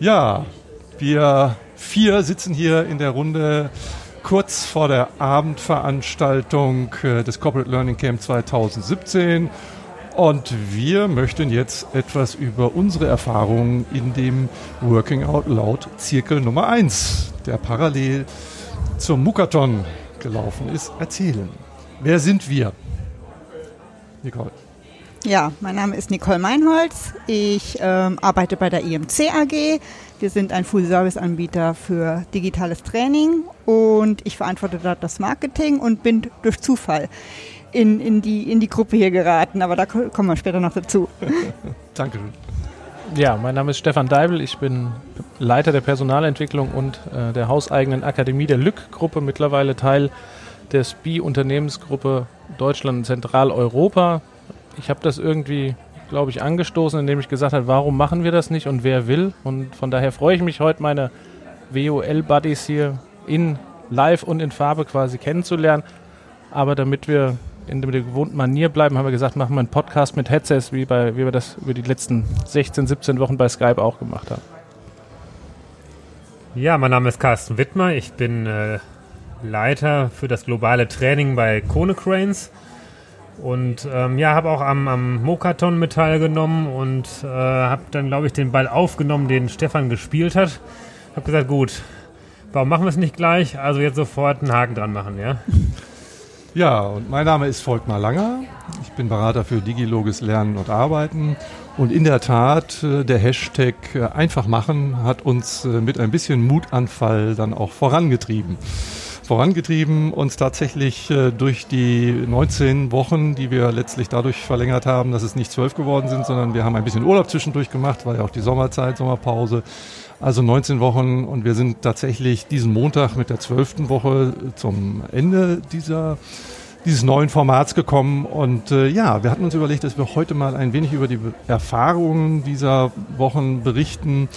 Ja, wir vier sitzen hier in der Runde kurz vor der Abendveranstaltung äh, des Corporate Learning Camp 2017 und wir möchten jetzt etwas über unsere Erfahrungen in dem Working Out Loud Zirkel Nummer 1, der parallel zum Mukaton gelaufen ist, erzählen. Wer sind wir? Nicole. Ja, mein Name ist Nicole Meinholz. Ich ähm, arbeite bei der IMC AG. Wir sind ein Full-Service-Anbieter für digitales Training und ich verantworte dort das Marketing und bin durch Zufall in, in, die, in die Gruppe hier geraten. Aber da kommen wir später noch dazu. Danke. Ja, mein Name ist Stefan Deibel. Ich bin Leiter der Personalentwicklung und äh, der hauseigenen Akademie der Lück-Gruppe, mittlerweile Teil der SPI-Unternehmensgruppe Deutschland und Zentraleuropa. Ich habe das irgendwie, glaube ich, angestoßen, indem ich gesagt habe, warum machen wir das nicht und wer will. Und von daher freue ich mich heute, meine WOL-Buddies hier in live und in Farbe quasi kennenzulernen. Aber damit wir in der gewohnten Manier bleiben, haben wir gesagt, machen wir einen Podcast mit Headsets, wie, bei, wie wir das über die letzten 16, 17 Wochen bei Skype auch gemacht haben. Ja, mein Name ist Carsten Wittmer. Ich bin äh, Leiter für das globale Training bei Konecranes. Und ähm, ja, habe auch am, am Mokaton mit teilgenommen und äh, habe dann, glaube ich, den Ball aufgenommen, den Stefan gespielt hat. Habe gesagt, gut, warum machen wir es nicht gleich? Also jetzt sofort einen Haken dran machen, ja? Ja, und mein Name ist Volkmar Langer. Ich bin Berater für Digiloges Lernen und Arbeiten. Und in der Tat, äh, der Hashtag äh, einfach machen hat uns äh, mit ein bisschen Mutanfall dann auch vorangetrieben vorangetrieben, uns tatsächlich äh, durch die 19 Wochen, die wir letztlich dadurch verlängert haben, dass es nicht zwölf geworden sind, sondern wir haben ein bisschen Urlaub zwischendurch gemacht, war ja auch die Sommerzeit, Sommerpause. Also 19 Wochen und wir sind tatsächlich diesen Montag mit der zwölften Woche zum Ende dieser dieses neuen Formats gekommen und äh, ja, wir hatten uns überlegt, dass wir heute mal ein wenig über die Erfahrungen dieser Wochen berichten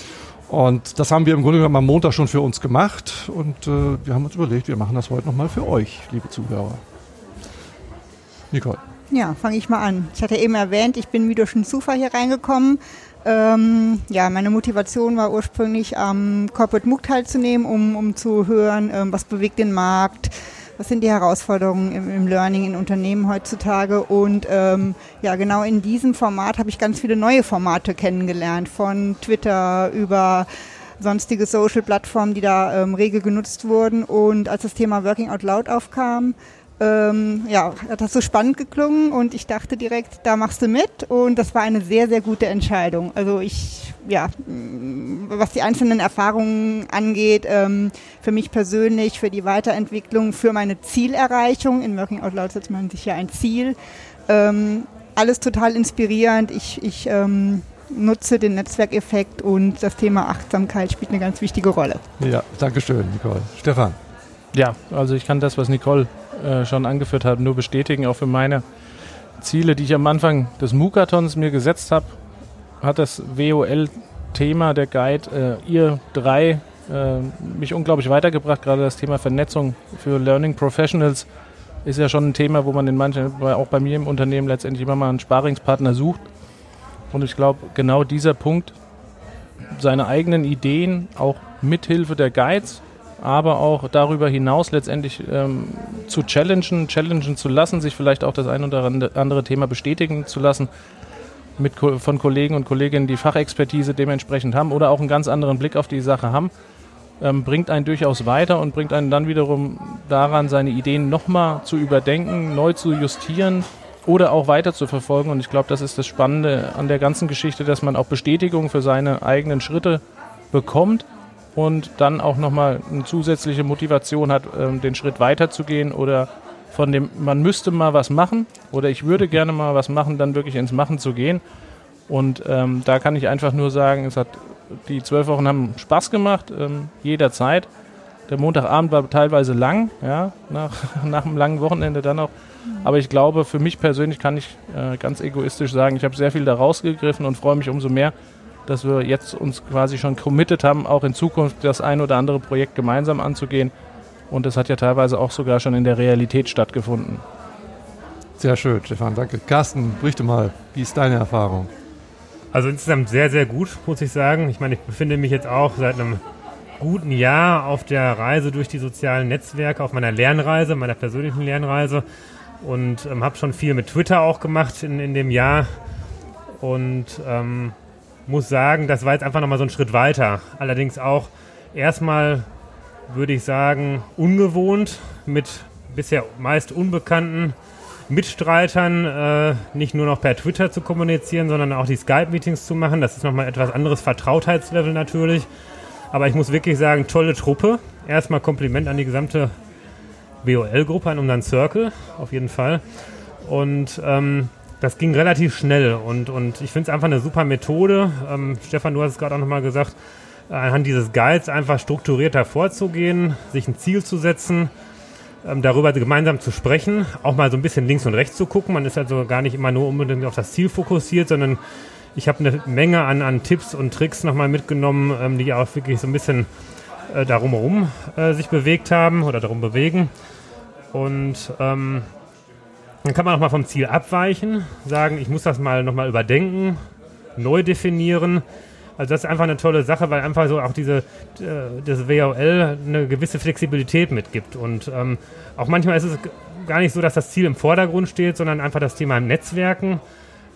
und das haben wir im Grunde genommen am Montag schon für uns gemacht und äh, wir haben uns überlegt, wir machen das heute nochmal für euch, liebe Zuhörer. Nicole. Ja, fange ich mal an. Ich hatte eben erwähnt, ich bin wie durch einen Zufall hier reingekommen. Ähm, ja, meine Motivation war ursprünglich am Corporate MOOC teilzunehmen, um, um zu hören, ähm, was bewegt den Markt, was sind die Herausforderungen im, im Learning in Unternehmen heutzutage? Und ähm, ja, genau in diesem Format habe ich ganz viele neue Formate kennengelernt, von Twitter über sonstige Social-Plattformen, die da ähm, rege genutzt wurden. Und als das Thema Working Out Loud aufkam, ähm, ja, hat das so spannend geklungen und ich dachte direkt, da machst du mit und das war eine sehr, sehr gute Entscheidung. Also ich, ja, was die einzelnen Erfahrungen angeht, ähm, für mich persönlich, für die Weiterentwicklung, für meine Zielerreichung, in Working Out Loud setzt man sich ja ein Ziel, ähm, alles total inspirierend. Ich, ich ähm, nutze den Netzwerkeffekt und das Thema Achtsamkeit spielt eine ganz wichtige Rolle. Ja, danke schön, Nicole. Stefan. Ja, also ich kann das, was Nicole äh, schon angeführt hat, nur bestätigen. Auch für meine Ziele, die ich am Anfang des Mukathons mir gesetzt habe, hat das WOL-Thema, der Guide, äh, ihr drei äh, mich unglaublich weitergebracht. Gerade das Thema Vernetzung für Learning Professionals ist ja schon ein Thema, wo man in manchen, auch bei mir im Unternehmen letztendlich immer mal einen Sparingspartner sucht. Und ich glaube, genau dieser Punkt, seine eigenen Ideen auch mithilfe der Guides aber auch darüber hinaus letztendlich ähm, zu challengen, challengen zu lassen, sich vielleicht auch das ein oder andere Thema bestätigen zu lassen mit, von Kollegen und Kolleginnen, die Fachexpertise dementsprechend haben oder auch einen ganz anderen Blick auf die Sache haben, ähm, bringt einen durchaus weiter und bringt einen dann wiederum daran, seine Ideen nochmal zu überdenken, neu zu justieren oder auch weiter zu verfolgen. Und ich glaube, das ist das Spannende an der ganzen Geschichte, dass man auch Bestätigung für seine eigenen Schritte bekommt und dann auch nochmal eine zusätzliche Motivation hat, ähm, den Schritt weiterzugehen oder von dem, man müsste mal was machen oder ich würde gerne mal was machen, dann wirklich ins Machen zu gehen. Und ähm, da kann ich einfach nur sagen, es hat, die zwölf Wochen haben Spaß gemacht, ähm, jederzeit. Der Montagabend war teilweise lang, ja, nach, nach einem langen Wochenende dann auch. Aber ich glaube, für mich persönlich kann ich äh, ganz egoistisch sagen, ich habe sehr viel da rausgegriffen und freue mich umso mehr, dass wir jetzt uns quasi schon committed haben, auch in Zukunft das ein oder andere Projekt gemeinsam anzugehen. Und das hat ja teilweise auch sogar schon in der Realität stattgefunden. Sehr schön, Stefan, danke. Carsten, berichte mal, wie ist deine Erfahrung? Also insgesamt sehr, sehr gut, muss ich sagen. Ich meine, ich befinde mich jetzt auch seit einem guten Jahr auf der Reise durch die sozialen Netzwerke, auf meiner Lernreise, meiner persönlichen Lernreise und ähm, habe schon viel mit Twitter auch gemacht in, in dem Jahr und ähm, muss sagen, das war jetzt einfach nochmal so ein Schritt weiter. Allerdings auch erstmal, würde ich sagen, ungewohnt mit bisher meist unbekannten Mitstreitern äh, nicht nur noch per Twitter zu kommunizieren, sondern auch die Skype-Meetings zu machen. Das ist nochmal etwas anderes Vertrautheitslevel natürlich. Aber ich muss wirklich sagen, tolle Truppe. Erstmal Kompliment an die gesamte WOL-Gruppe, an unseren Circle, auf jeden Fall. Und ähm, das ging relativ schnell und, und ich finde es einfach eine super Methode. Ähm, Stefan, du hast es gerade auch nochmal gesagt, anhand dieses Guides einfach strukturierter vorzugehen, sich ein Ziel zu setzen, ähm, darüber gemeinsam zu sprechen, auch mal so ein bisschen links und rechts zu gucken. Man ist also gar nicht immer nur unbedingt auf das Ziel fokussiert, sondern ich habe eine Menge an, an Tipps und Tricks nochmal mitgenommen, ähm, die auch wirklich so ein bisschen äh, darum herum äh, sich bewegt haben oder darum bewegen. Und ähm, dann kann man auch mal vom Ziel abweichen, sagen, ich muss das mal nochmal überdenken, neu definieren. Also das ist einfach eine tolle Sache, weil einfach so auch diese äh, das WOL eine gewisse Flexibilität mitgibt. Und ähm, auch manchmal ist es gar nicht so, dass das Ziel im Vordergrund steht, sondern einfach das Thema Netzwerken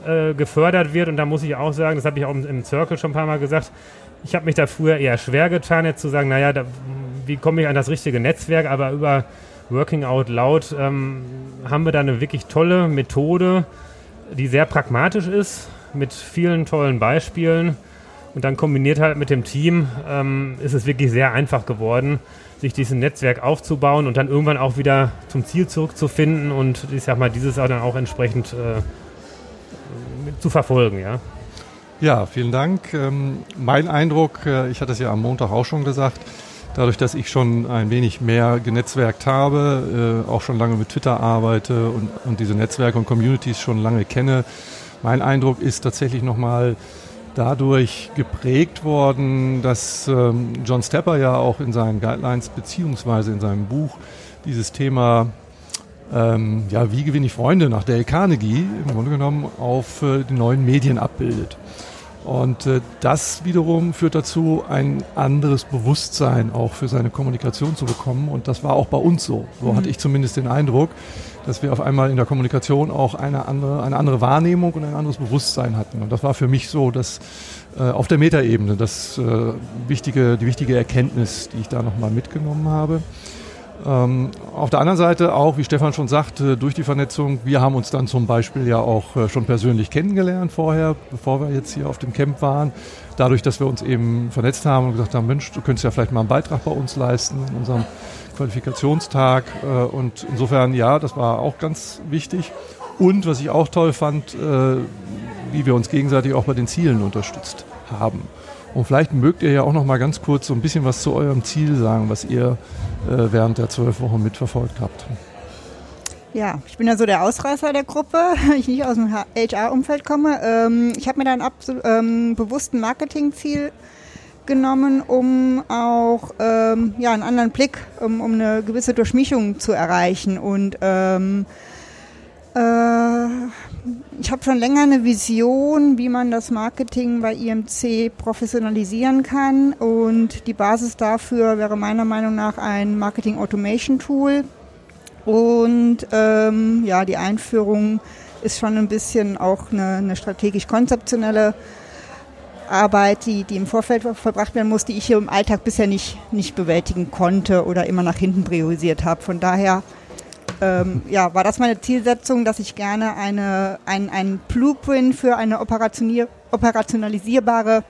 äh, gefördert wird. Und da muss ich auch sagen, das habe ich auch im, Circle schon ein paar Mal gesagt, ich habe mich da früher eher schwer getan, jetzt zu sagen, naja, da, wie komme ich an das richtige Netzwerk, aber über Working Out Loud ähm, haben wir da eine wirklich tolle Methode, die sehr pragmatisch ist, mit vielen tollen Beispielen. Und dann kombiniert halt mit dem Team ähm, ist es wirklich sehr einfach geworden, sich dieses Netzwerk aufzubauen und dann irgendwann auch wieder zum Ziel zurückzufinden und ich sag mal, dieses auch dann auch entsprechend äh, zu verfolgen, ja. Ja, vielen Dank. Ähm, mein Eindruck, äh, ich hatte es ja am Montag auch schon gesagt, dadurch, dass ich schon ein wenig mehr genetzwerkt habe, äh, auch schon lange mit Twitter arbeite und, und diese Netzwerke und Communities schon lange kenne, mein Eindruck ist tatsächlich nochmal dadurch geprägt worden, dass ähm, John Stepper ja auch in seinen Guidelines beziehungsweise in seinem Buch dieses Thema ähm, ja, wie gewinne ich Freunde nach Dale Carnegie im Grunde genommen auf äh, die neuen Medien abbildet. Und äh, das wiederum führt dazu, ein anderes Bewusstsein auch für seine Kommunikation zu bekommen. Und das war auch bei uns so. So mhm. hatte ich zumindest den Eindruck, dass wir auf einmal in der Kommunikation auch eine andere, eine andere Wahrnehmung und ein anderes Bewusstsein hatten. Und das war für mich so, dass äh, auf der Metaebene das äh, wichtige, die wichtige Erkenntnis, die ich da nochmal mitgenommen habe. Ähm, auf der anderen Seite auch, wie Stefan schon sagte, durch die Vernetzung, wir haben uns dann zum Beispiel ja auch äh, schon persönlich kennengelernt vorher, bevor wir jetzt hier auf dem Camp waren. Dadurch, dass wir uns eben vernetzt haben und gesagt haben, Mensch, du könntest ja vielleicht mal einen Beitrag bei uns leisten in unserem Qualifikationstag. Äh, und insofern, ja, das war auch ganz wichtig. Und was ich auch toll fand, äh, wie wir uns gegenseitig auch bei den Zielen unterstützt haben. Und vielleicht mögt ihr ja auch noch mal ganz kurz so ein bisschen was zu eurem Ziel sagen, was ihr äh, während der zwölf Wochen mitverfolgt habt. Ja, ich bin ja so der Ausreißer der Gruppe, weil ich nicht aus dem HR-Umfeld komme. Ähm, ich habe mir dann ähm, bewussten Marketingziel genommen, um auch ähm, ja, einen anderen Blick, um, um eine gewisse Durchmischung zu erreichen. Und ähm, äh, ich habe schon länger eine Vision, wie man das Marketing bei IMC professionalisieren kann. Und die Basis dafür wäre meiner Meinung nach ein Marketing Automation Tool. Und ähm, ja, die Einführung ist schon ein bisschen auch eine, eine strategisch-konzeptionelle Arbeit, die, die im Vorfeld verbracht werden muss, die ich hier im Alltag bisher nicht, nicht bewältigen konnte oder immer nach hinten priorisiert habe. Von daher ähm, ja, war das meine Zielsetzung, dass ich gerne eine, ein, ein Blueprint für eine operationalisierbare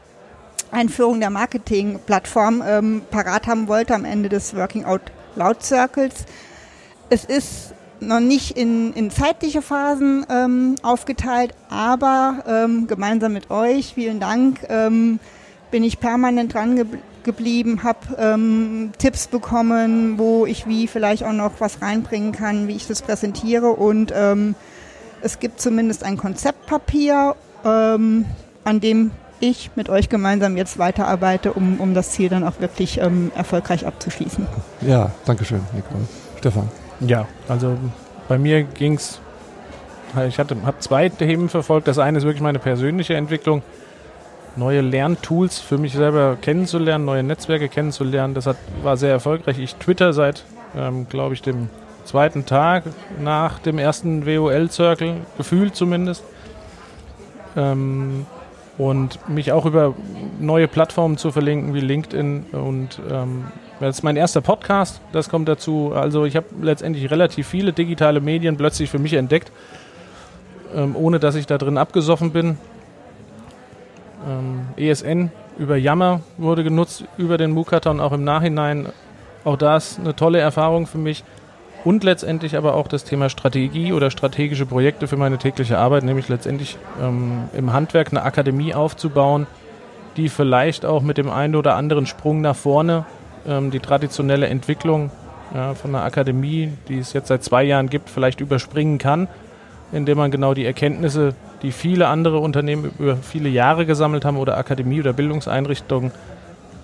Einführung der Marketingplattform ähm, parat haben wollte am Ende des Working Out Loud Circles. Es ist noch nicht in, in zeitliche Phasen ähm, aufgeteilt, aber ähm, gemeinsam mit euch, vielen Dank, ähm, bin ich permanent dran geblieben geblieben, habe ähm, Tipps bekommen, wo ich wie vielleicht auch noch was reinbringen kann, wie ich das präsentiere. Und ähm, es gibt zumindest ein Konzeptpapier, ähm, an dem ich mit euch gemeinsam jetzt weiterarbeite, um, um das Ziel dann auch wirklich ähm, erfolgreich abzuschließen. Ja, danke schön, Nicole. Stefan. Ja, also bei mir ging es, ich habe zwei Themen verfolgt. Das eine ist wirklich meine persönliche Entwicklung neue Lerntools für mich selber kennenzulernen, neue Netzwerke kennenzulernen. Das hat, war sehr erfolgreich. Ich twitter seit, ähm, glaube ich, dem zweiten Tag nach dem ersten WOL-Circle, gefühlt zumindest. Ähm, und mich auch über neue Plattformen zu verlinken wie LinkedIn und ähm, das ist mein erster Podcast, das kommt dazu. Also ich habe letztendlich relativ viele digitale Medien plötzlich für mich entdeckt, ähm, ohne dass ich da drin abgesoffen bin. Ähm, ESN über Yammer wurde genutzt, über den Mukaton auch im Nachhinein. Auch das eine tolle Erfahrung für mich. Und letztendlich aber auch das Thema Strategie oder strategische Projekte für meine tägliche Arbeit, nämlich letztendlich ähm, im Handwerk eine Akademie aufzubauen, die vielleicht auch mit dem einen oder anderen Sprung nach vorne ähm, die traditionelle Entwicklung ja, von einer Akademie, die es jetzt seit zwei Jahren gibt, vielleicht überspringen kann, indem man genau die Erkenntnisse, die viele andere Unternehmen über viele Jahre gesammelt haben oder Akademie oder Bildungseinrichtungen,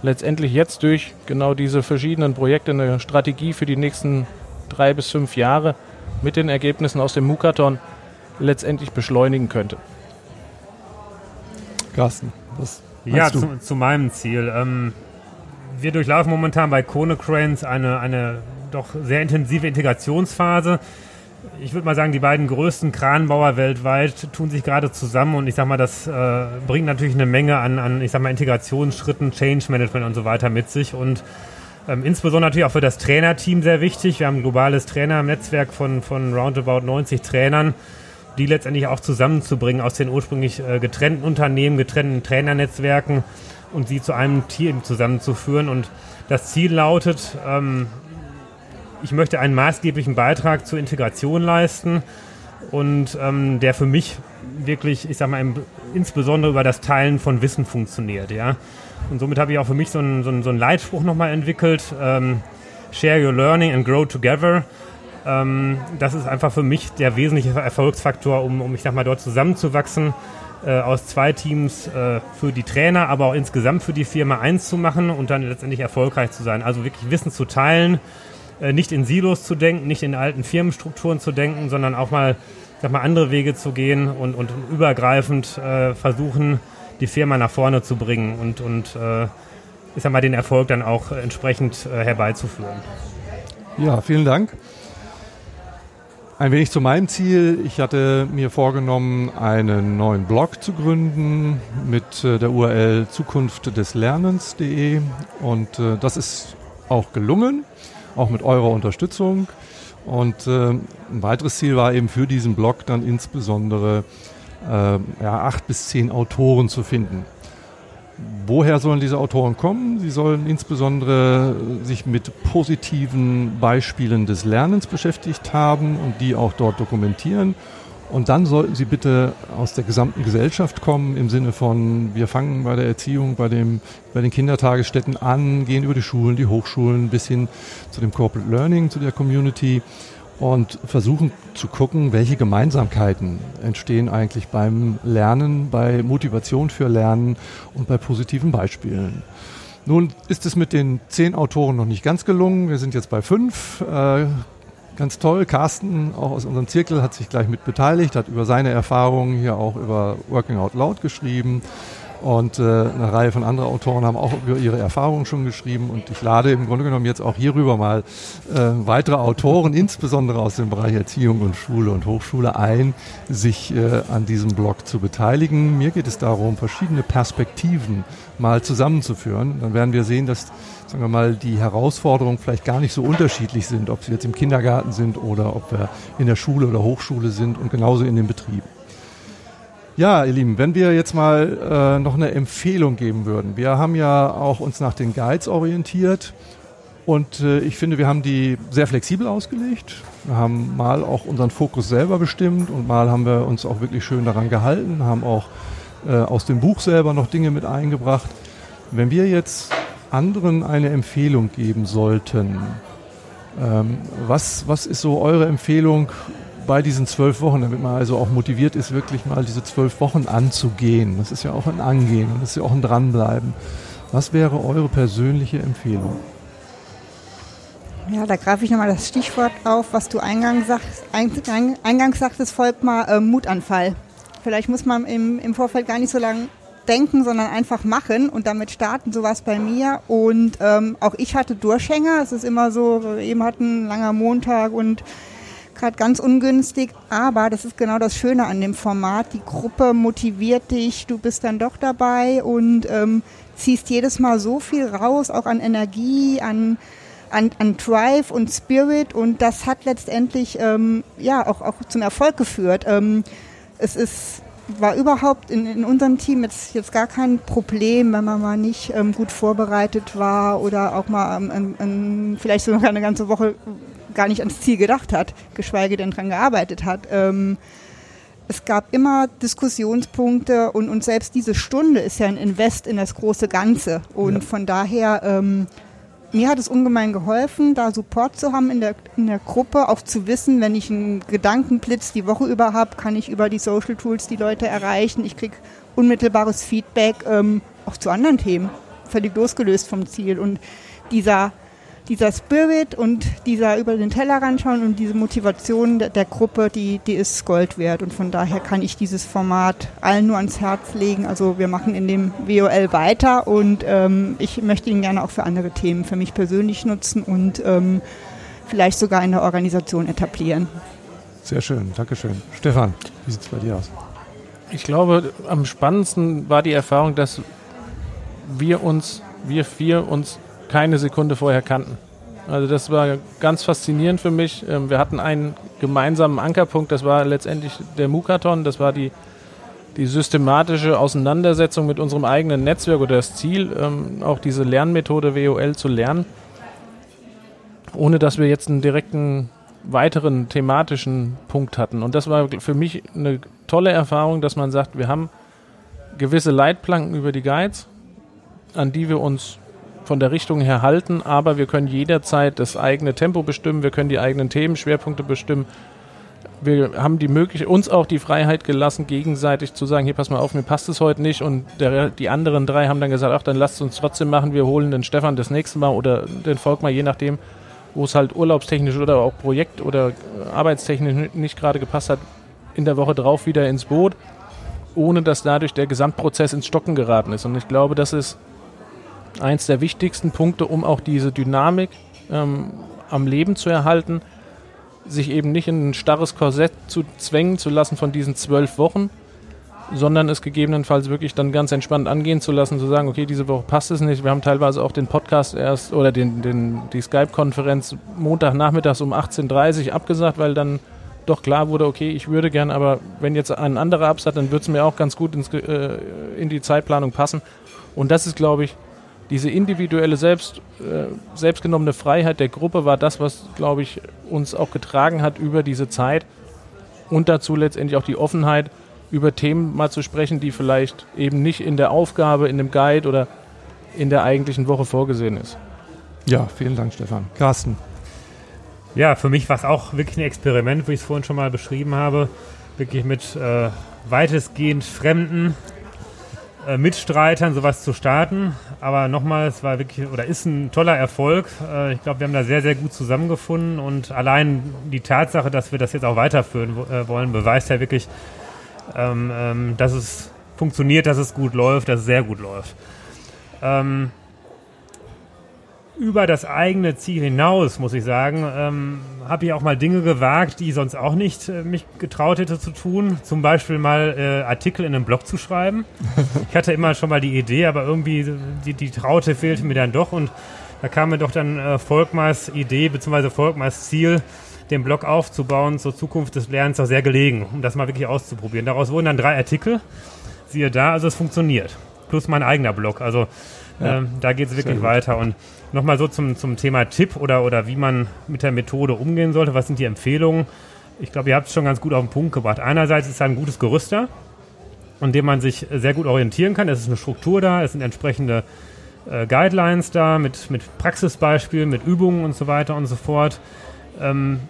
letztendlich jetzt durch genau diese verschiedenen Projekte eine Strategie für die nächsten drei bis fünf Jahre mit den Ergebnissen aus dem Mukaton letztendlich beschleunigen könnte. Carsten, was ja, zu, zu, meinem Ziel. Ähm, wir durchlaufen momentan bei Konecranes eine, eine doch sehr intensive Integrationsphase. Ich würde mal sagen, die beiden größten Kranbauer weltweit tun sich gerade zusammen und ich sag mal, das äh, bringt natürlich eine Menge an, an, ich sag mal, Integrationsschritten, Change Management und so weiter mit sich und ähm, insbesondere natürlich auch für das Trainerteam sehr wichtig. Wir haben ein globales Trainernetzwerk von, von roundabout 90 Trainern, die letztendlich auch zusammenzubringen aus den ursprünglich äh, getrennten Unternehmen, getrennten Trainernetzwerken und sie zu einem Team zusammenzuführen. Und das Ziel lautet, ähm, ich möchte einen maßgeblichen Beitrag zur Integration leisten und ähm, der für mich wirklich, ich sag mal, insbesondere über das Teilen von Wissen funktioniert, ja. Und somit habe ich auch für mich so einen, so einen, so einen Leitspruch nochmal entwickelt. Ähm, Share your learning and grow together. Ähm, das ist einfach für mich der wesentliche Erfolgsfaktor, um, um ich sag mal, dort zusammenzuwachsen, äh, aus zwei Teams äh, für die Trainer, aber auch insgesamt für die Firma eins zu machen und dann letztendlich erfolgreich zu sein. Also wirklich Wissen zu teilen, nicht in Silos zu denken, nicht in alten Firmenstrukturen zu denken, sondern auch mal, sag mal andere Wege zu gehen und, und übergreifend äh, versuchen, die Firma nach vorne zu bringen und, und äh, ich sag mal, den Erfolg dann auch entsprechend äh, herbeizuführen. Ja, vielen Dank. Ein wenig zu meinem Ziel. Ich hatte mir vorgenommen, einen neuen Blog zu gründen mit äh, der URL Zukunft des Lernens.de und äh, das ist auch gelungen, auch mit eurer Unterstützung. Und äh, ein weiteres Ziel war eben für diesen Blog dann insbesondere äh, ja, acht bis zehn Autoren zu finden. Woher sollen diese Autoren kommen? Sie sollen insbesondere sich mit positiven Beispielen des Lernens beschäftigt haben und die auch dort dokumentieren. Und dann sollten sie bitte aus der gesamten Gesellschaft kommen, im Sinne von, wir fangen bei der Erziehung, bei, dem, bei den Kindertagesstätten an, gehen über die Schulen, die Hochschulen bis hin zu dem Corporate Learning, zu der Community und versuchen zu gucken, welche Gemeinsamkeiten entstehen eigentlich beim Lernen, bei Motivation für Lernen und bei positiven Beispielen. Nun ist es mit den zehn Autoren noch nicht ganz gelungen. Wir sind jetzt bei fünf. Äh, ganz toll. Carsten, auch aus unserem Zirkel, hat sich gleich mit beteiligt, hat über seine Erfahrungen hier auch über Working Out Loud geschrieben. Und äh, eine Reihe von anderen Autoren haben auch über ihre Erfahrungen schon geschrieben. Und ich lade im Grunde genommen jetzt auch hierüber mal äh, weitere Autoren, insbesondere aus dem Bereich Erziehung und Schule und Hochschule, ein, sich äh, an diesem Blog zu beteiligen. Mir geht es darum, verschiedene Perspektiven mal zusammenzuführen. Dann werden wir sehen, dass sagen wir mal, die Herausforderungen vielleicht gar nicht so unterschiedlich sind, ob sie jetzt im Kindergarten sind oder ob wir in der Schule oder Hochschule sind und genauso in den Betrieben. Ja, ihr Lieben, wenn wir jetzt mal äh, noch eine Empfehlung geben würden. Wir haben ja auch uns nach den Guides orientiert und äh, ich finde, wir haben die sehr flexibel ausgelegt. Wir haben mal auch unseren Fokus selber bestimmt und mal haben wir uns auch wirklich schön daran gehalten, haben auch äh, aus dem Buch selber noch Dinge mit eingebracht. Wenn wir jetzt anderen eine Empfehlung geben sollten, ähm, was, was ist so eure Empfehlung bei diesen zwölf Wochen, damit man also auch motiviert ist, wirklich mal diese zwölf Wochen anzugehen. Das ist ja auch ein Angehen das ist ja auch ein Dranbleiben. Was wäre eure persönliche Empfehlung? Ja, da greife ich nochmal das Stichwort auf, was du eingangs, sagst, eingangs sagtest, Volkmar, äh, Mutanfall. Vielleicht muss man im, im Vorfeld gar nicht so lange denken, sondern einfach machen und damit starten, sowas bei mir. Und ähm, auch ich hatte Durchhänger. Es ist immer so, eben hatten ein langer Montag und gerade ganz ungünstig. Aber das ist genau das Schöne an dem Format. Die Gruppe motiviert dich, du bist dann doch dabei und ähm, ziehst jedes Mal so viel raus, auch an Energie, an an, an Drive und Spirit und das hat letztendlich ähm, ja auch, auch zum Erfolg geführt. Ähm, es ist war überhaupt in, in unserem Team jetzt, jetzt gar kein Problem, wenn man mal nicht ähm, gut vorbereitet war oder auch mal ähm, ähm, vielleicht sogar eine ganze Woche gar nicht ans Ziel gedacht hat, geschweige denn dran gearbeitet hat. Ähm, es gab immer Diskussionspunkte und, und selbst diese Stunde ist ja ein Invest in das große Ganze. Und ja. von daher ähm, mir hat es ungemein geholfen, da Support zu haben in der, in der Gruppe, auch zu wissen, wenn ich einen Gedankenblitz die Woche über habe, kann ich über die Social Tools die Leute erreichen. Ich kriege unmittelbares Feedback, ähm, auch zu anderen Themen, völlig losgelöst vom Ziel. Und dieser dieser Spirit und dieser über den Tellerrand schauen und diese Motivation der, der, Gruppe, die, die ist Gold wert. Und von daher kann ich dieses Format allen nur ans Herz legen. Also wir machen in dem WOL weiter und ähm, ich möchte ihn gerne auch für andere Themen für mich persönlich nutzen und ähm, vielleicht sogar in der Organisation etablieren. Sehr schön, Dankeschön. Stefan, wie sieht es bei dir aus? Ich glaube, am spannendsten war die Erfahrung, dass wir uns, wir vier uns keine Sekunde vorher kannten. Also das war ganz faszinierend für mich. Ähm, wir hatten einen gemeinsamen Ankerpunkt, das war letztendlich der Mukaton, das war die, die systematische Auseinandersetzung mit unserem eigenen Netzwerk oder das Ziel, ähm, auch diese Lernmethode WOL zu lernen, ohne dass wir jetzt einen direkten weiteren thematischen Punkt hatten. Und das war für mich eine tolle Erfahrung, dass man sagt, wir haben gewisse Leitplanken über die Guides, an die wir uns von der Richtung her halten, aber wir können jederzeit das eigene Tempo bestimmen, wir können die eigenen Themenschwerpunkte bestimmen. Wir haben die Möglichkeit, uns auch die Freiheit gelassen, gegenseitig zu sagen, hier pass mal auf, mir passt es heute nicht. Und der, die anderen drei haben dann gesagt, ach, dann lasst uns trotzdem machen, wir holen den Stefan das nächste Mal oder den Volkmar, je nachdem, wo es halt urlaubstechnisch oder auch Projekt- oder arbeitstechnisch nicht gerade gepasst hat, in der Woche drauf wieder ins Boot, ohne dass dadurch der Gesamtprozess ins Stocken geraten ist. Und ich glaube, das ist eins der wichtigsten Punkte, um auch diese Dynamik ähm, am Leben zu erhalten, sich eben nicht in ein starres Korsett zu zwängen zu lassen von diesen zwölf Wochen, sondern es gegebenenfalls wirklich dann ganz entspannt angehen zu lassen, zu sagen, okay, diese Woche passt es nicht. Wir haben teilweise auch den Podcast erst oder den, den, die Skype-Konferenz Montagnachmittags um 18.30 Uhr abgesagt, weil dann doch klar wurde, okay, ich würde gern, aber wenn jetzt ein anderer absagt, dann würde es mir auch ganz gut ins, äh, in die Zeitplanung passen. Und das ist, glaube ich, diese individuelle selbst, äh, selbstgenommene Freiheit der Gruppe war das, was, glaube ich, uns auch getragen hat über diese Zeit und dazu letztendlich auch die Offenheit, über Themen mal zu sprechen, die vielleicht eben nicht in der Aufgabe, in dem Guide oder in der eigentlichen Woche vorgesehen ist. Ja, vielen Dank, Stefan. Carsten. Ja, für mich war es auch wirklich ein Experiment, wie ich es vorhin schon mal beschrieben habe. Wirklich mit äh, weitestgehend Fremden, äh, Mitstreitern sowas zu starten. Aber nochmal, es war wirklich oder ist ein toller Erfolg. Äh, ich glaube, wir haben da sehr, sehr gut zusammengefunden und allein die Tatsache, dass wir das jetzt auch weiterführen äh, wollen, beweist ja wirklich, ähm, ähm, dass es funktioniert, dass es gut läuft, dass es sehr gut läuft. Ähm, über das eigene Ziel hinaus, muss ich sagen, ähm, habe ich auch mal Dinge gewagt, die ich sonst auch nicht äh, mich getraut hätte zu tun. Zum Beispiel mal äh, Artikel in einem Blog zu schreiben. ich hatte immer schon mal die Idee, aber irgendwie die, die Traute fehlte mir dann doch und da kam mir doch dann äh, Volkmars Idee bzw. Volkmars Ziel, den Blog aufzubauen zur Zukunft des Lernens auch sehr gelegen, um das mal wirklich auszuprobieren. Daraus wurden dann drei Artikel. Siehe da, also es funktioniert. Plus mein eigener Blog. Also ja. ähm, da geht es wirklich weiter. Und Nochmal so zum, zum Thema Tipp oder, oder wie man mit der Methode umgehen sollte. Was sind die Empfehlungen? Ich glaube, ihr habt es schon ganz gut auf den Punkt gebracht. Einerseits ist es ein gutes Gerüster, an dem man sich sehr gut orientieren kann. Es ist eine Struktur da, es sind entsprechende äh, Guidelines da mit, mit Praxisbeispielen, mit Übungen und so weiter und so fort. Ähm,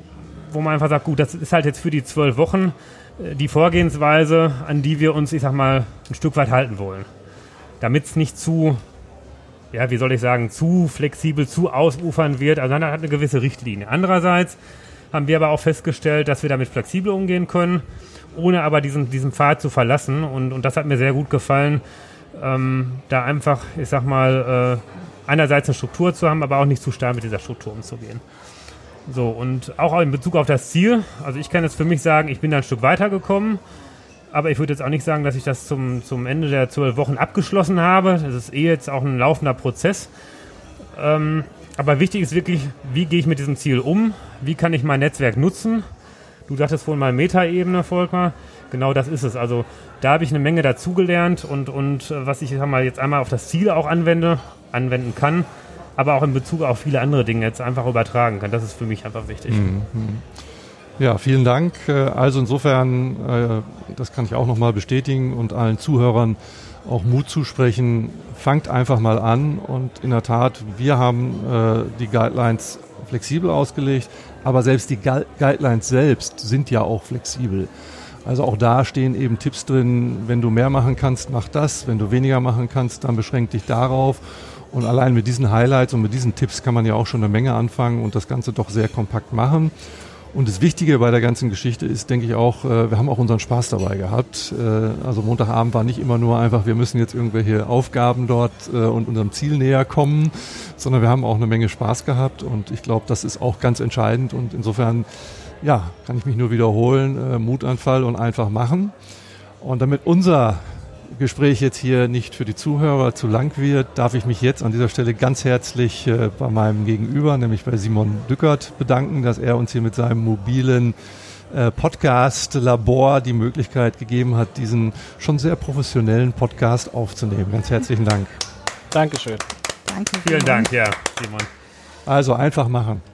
wo man einfach sagt, gut, das ist halt jetzt für die zwölf Wochen äh, die Vorgehensweise, an die wir uns, ich sag mal, ein Stück weit halten wollen. Damit es nicht zu ja, wie soll ich sagen, zu flexibel, zu ausufern wird. Also dann hat eine gewisse Richtlinie. Andererseits haben wir aber auch festgestellt, dass wir damit flexibel umgehen können, ohne aber diesen, diesen Pfad zu verlassen. Und, und das hat mir sehr gut gefallen, ähm, da einfach, ich sag mal, äh, einerseits eine Struktur zu haben, aber auch nicht zu stark mit dieser Struktur umzugehen. So, und auch in Bezug auf das Ziel, also ich kann jetzt für mich sagen, ich bin da ein Stück weitergekommen, aber ich würde jetzt auch nicht sagen, dass ich das zum, zum Ende der zwölf Wochen abgeschlossen habe. Das ist eh jetzt auch ein laufender Prozess. Ähm, aber wichtig ist wirklich, wie gehe ich mit diesem Ziel um? Wie kann ich mein Netzwerk nutzen? Du sagtest vorhin mal Metaebene, Volker. Genau das ist es. Also da habe ich eine Menge dazugelernt und, und äh, was ich mal, jetzt einmal auf das Ziel auch anwende, anwenden kann, aber auch in Bezug auf viele andere Dinge jetzt einfach übertragen kann. Das ist für mich einfach wichtig. Mhm. Ja, vielen Dank. Äh, also insofern, äh, das kann ich auch nochmal bestätigen und allen Zuhörern auch Mut zusprechen. Fangt einfach mal an und in der Tat, wir haben die Guidelines flexibel ausgelegt, aber selbst die Guidelines selbst sind ja auch flexibel. Also auch da stehen eben Tipps drin, wenn du mehr machen kannst, mach das, wenn du weniger machen kannst, dann beschränk dich darauf. Und allein mit diesen Highlights und mit diesen Tipps kann man ja auch schon eine Menge anfangen und das Ganze doch sehr kompakt machen. Und das Wichtige bei der ganzen Geschichte ist, denke ich auch, äh, wir haben auch unseren Spaß dabei gehabt. Äh, also Montagabend war nicht immer nur einfach, wir müssen jetzt irgendwelche Aufgaben dort äh, und unserem Ziel näher kommen, sondern wir haben auch eine Menge Spaß gehabt und ich glaube, das ist auch ganz entscheidend und insofern ja, kann ich mich nur wiederholen, Mutanfall und einfach machen. Und damit unser Gespräch jetzt hier nicht für die Zuhörer zu lang wird, darf ich mich jetzt an dieser Stelle ganz herzlich äh, bei meinem Gegenüber, nämlich bei Simon Dückert, bedanken, dass er uns hier mit seinem mobilen äh, Podcast-Labor die Möglichkeit gegeben hat, diesen schon sehr professionellen Podcast aufzunehmen. Ganz herzlichen Dank. Dankeschön. Danke. Vielen Dank, ja, Simon. Also einfach machen.